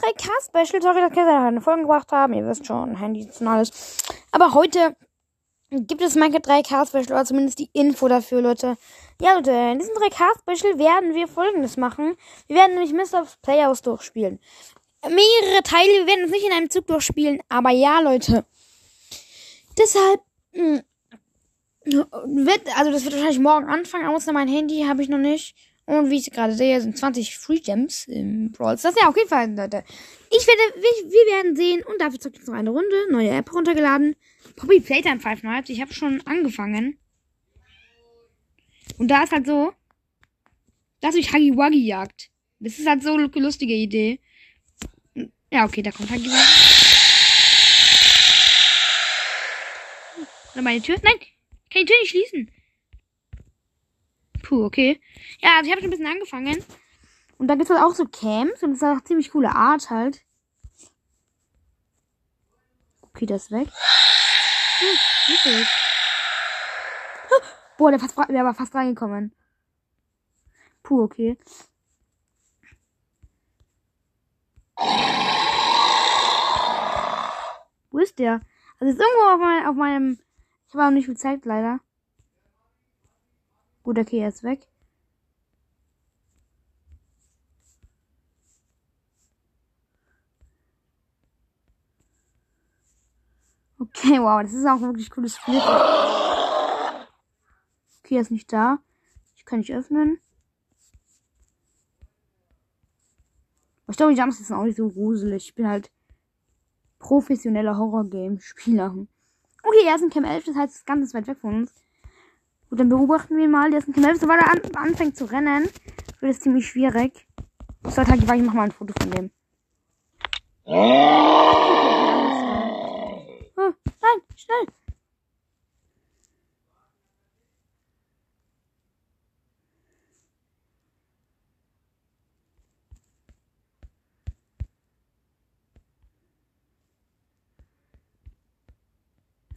3K-Special. Sorry, dass ich keine Folgen gebracht haben. Ihr wisst schon, Handys und alles. Aber heute gibt es Minecraft 3K-Special, oder zumindest die Info dafür, Leute. Ja, Leute, in diesem 3K-Special werden wir folgendes machen. Wir werden nämlich Mr. Playhouse durchspielen. Mehrere Teile, wir werden es nicht in einem Zug durchspielen, aber ja, Leute. Deshalb, mh, wird, also das wird wahrscheinlich morgen anfangen, außer mein Handy habe ich noch nicht. Und wie ich gerade sehe, sind 20 Free Gems im Brawl Das Ja, auf jeden Fall, Leute. Ich werde, wir, wir werden sehen. Und dafür zockt jetzt noch eine Runde. Neue App runtergeladen. Poppy Playtime Five Nights. Ich habe schon angefangen. Und da ist halt so, dass ich Huggy Wuggy jagt. Das ist halt so eine lustige Idee. Ja, okay, da kommt Huggy Wuggy. Oder meine Tür? Nein, kann die Tür nicht schließen. Puh, okay. Ja, also ich habe schon ein bisschen angefangen. Und da gibt es halt auch so Camps und das ist auch ziemlich coole Art halt. Okay, das ist weg. Hm, ist das? Boah, der, fast, der war fast reingekommen. Puh, okay. Wo ist der? Also ist irgendwo auf, mein, auf meinem. Ich habe auch nicht viel Zeit leider. Gut, okay, er ist weg. Okay, wow, das ist auch wirklich cooles Spiel. Okay, er ist nicht da. Ich kann nicht öffnen. Ich glaube, die Jumps sind auch nicht so gruselig. Ich bin halt professioneller Horror-Game-Spieler. Okay, er ist in Cam 11, das heißt, das Ganze ist weit weg von uns. Gut, dann beobachten wir mal. Der ist ein Knell. Sobald er an, anfängt zu rennen, wird es ziemlich schwierig. Ich sollte halt, ich mach mal ein Foto von dem. Oh, nein, schnell.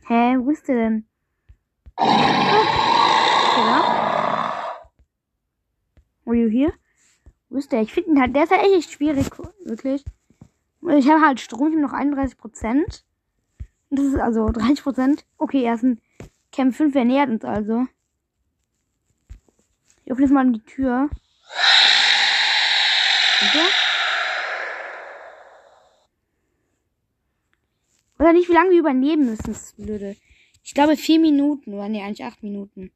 Hä, wo ist der denn? Are you here? Wo ist der? Ich finde ihn halt, der ist halt echt schwierig, wirklich. Ich habe halt Strom, ich habe noch 31 Prozent. Das ist also 30 Prozent. Okay, er ist ein Camp 5, er nähert uns also. Ich öffne jetzt mal die Tür. Bitte? Oder nicht, wie lange wir übernehmen müssen, das blöde. Ich glaube vier Minuten, oder nee, eigentlich acht Minuten.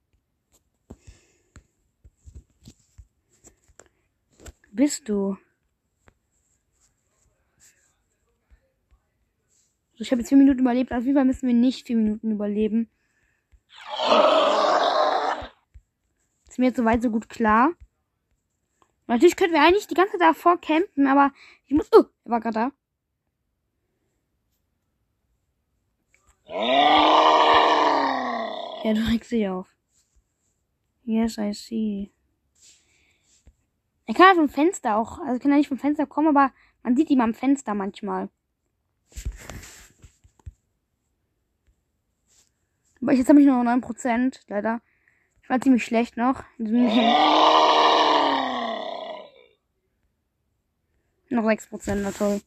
Bist du? Also ich habe jetzt vier Minuten überlebt. Auf jeden Fall müssen wir nicht vier Minuten überleben. Ist mir jetzt soweit so gut klar. Natürlich könnten wir eigentlich die ganze Zeit davor campen, aber ich muss. Oh, er war gerade da. Ja, du regst dich auf. Yes, I see. Er kann vom Fenster auch, also kann er nicht vom Fenster kommen, aber man sieht ihn am Fenster manchmal. Aber jetzt habe ich nur 9%, leider. Ich war ziemlich schlecht noch. noch 6%, na toll.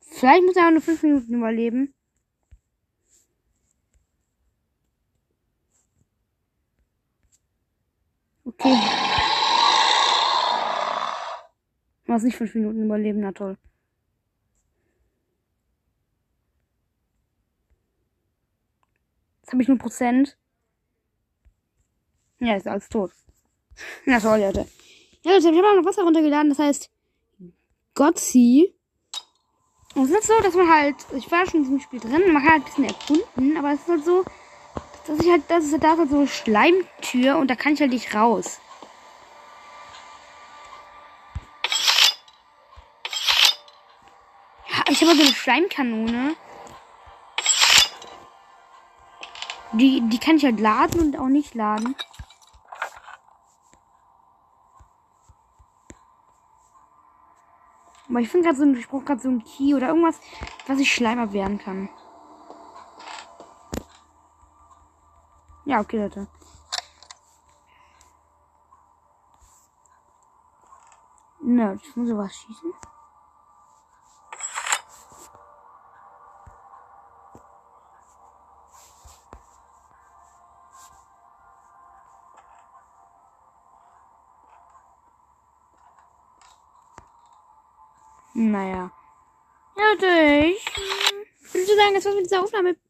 Vielleicht muss er auch nur 5 Minuten überleben. Okay. Hast nicht fünf Minuten überleben, na toll. Jetzt habe ich nur Prozent. Ja, ist alles tot. Na toll, Leute. Ja, Leute, ich habe auch noch Wasser runtergeladen, das heißt Gotzi. Und es ist so, dass man halt, ich war schon in diesem Spiel drin, man kann halt ein bisschen erkunden, aber es ist halt so, dass ich halt, das ist da so eine Schleimtür und da kann ich halt nicht raus. Ich habe so eine Schleimkanone. Die, die kann ich halt laden und auch nicht laden. Aber ich finde gerade so, ich brauche gerade so ein Key oder irgendwas, was ich Schleimer werden kann. Ja, okay, Leute. Na, ich muss sowas schießen. Naja. Ja, Leute, ich würde sagen, das war's mit dieser Aufnahme.